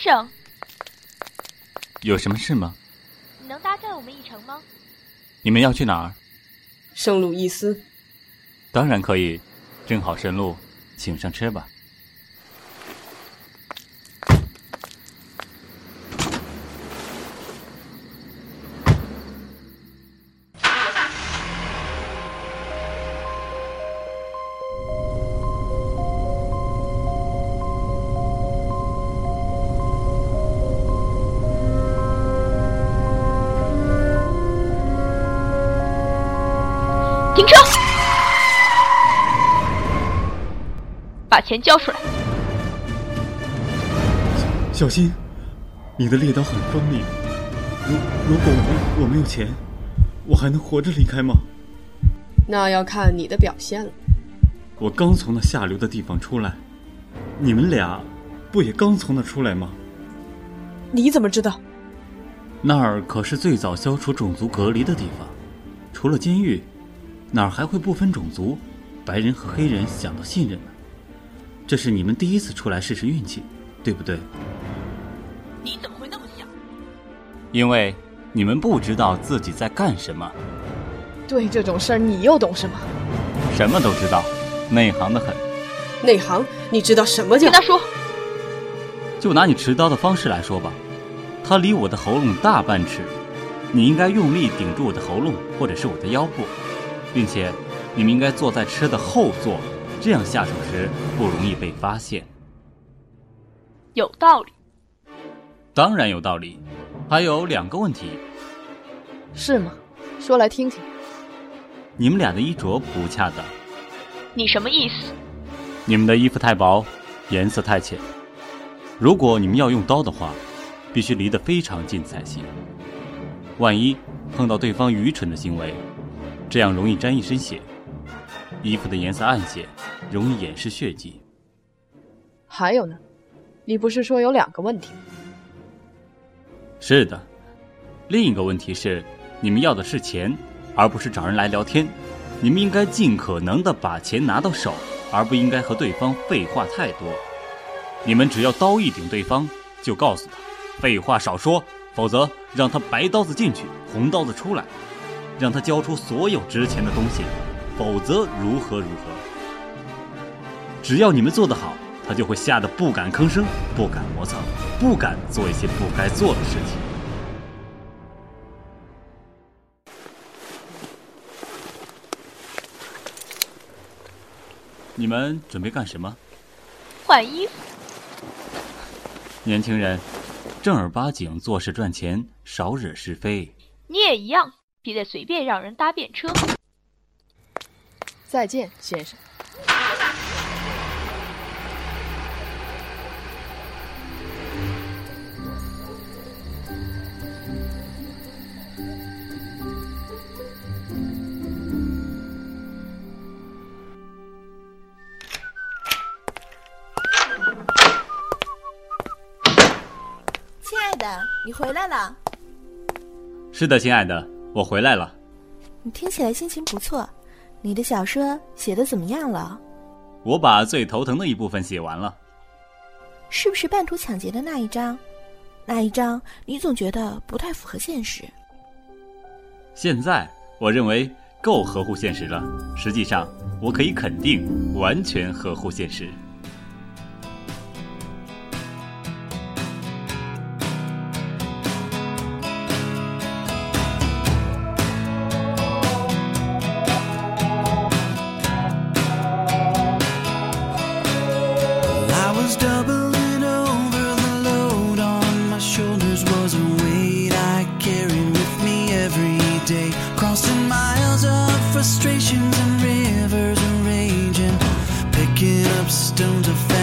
生，有什么事吗？你能搭载我们一程吗？你们要去哪儿？圣路易斯。当然可以，正好顺路，请上车吧。停车！把钱交出来！小心，你的猎刀很锋利。如如果我我没有钱，我还能活着离开吗？那要看你的表现了。我刚从那下流的地方出来，你们俩不也刚从那出来吗？你怎么知道？那儿可是最早消除种族隔离的地方，除了监狱。哪儿还会不分种族，白人和黑人想到信任呢？这是你们第一次出来试试运气，对不对？你怎么会那么想？因为你们不知道自己在干什么。对这种事儿，你又懂什么？什么都知道，内行的很。内行？你知道什么叫？跟他说。就拿你持刀的方式来说吧，它离我的喉咙大半尺，你应该用力顶住我的喉咙，或者是我的腰部。并且，你们应该坐在车的后座，这样下手时不容易被发现。有道理。当然有道理。还有两个问题。是吗？说来听听。你们俩的衣着不恰当。你什么意思？你们的衣服太薄，颜色太浅。如果你们要用刀的话，必须离得非常近才行。万一碰到对方愚蠢的行为。这样容易沾一身血，衣服的颜色暗些，容易掩饰血迹。还有呢，你不是说有两个问题？是的，另一个问题是，你们要的是钱，而不是找人来聊天。你们应该尽可能的把钱拿到手，而不应该和对方废话太多。你们只要刀一顶对方，就告诉他，废话少说，否则让他白刀子进去，红刀子出来。让他交出所有值钱的东西，否则如何如何？只要你们做得好，他就会吓得不敢吭声，不敢磨蹭，不敢做一些不该做的事情。你们准备干什么？换衣服。年轻人，正儿八经做事赚钱，少惹是非。你也一样。别再随便让人搭便车。再见，先生。亲爱的，你回来了。是的，亲爱的。我回来了，你听起来心情不错。你的小说写的怎么样了？我把最头疼的一部分写完了。是不是半途抢劫的那一章？那一章你总觉得不太符合现实。现在我认为够合乎现实了。实际上，我可以肯定，完全合乎现实。thousand weight I carry with me every day, crossing miles of frustrations and rivers and raging, picking up stones of.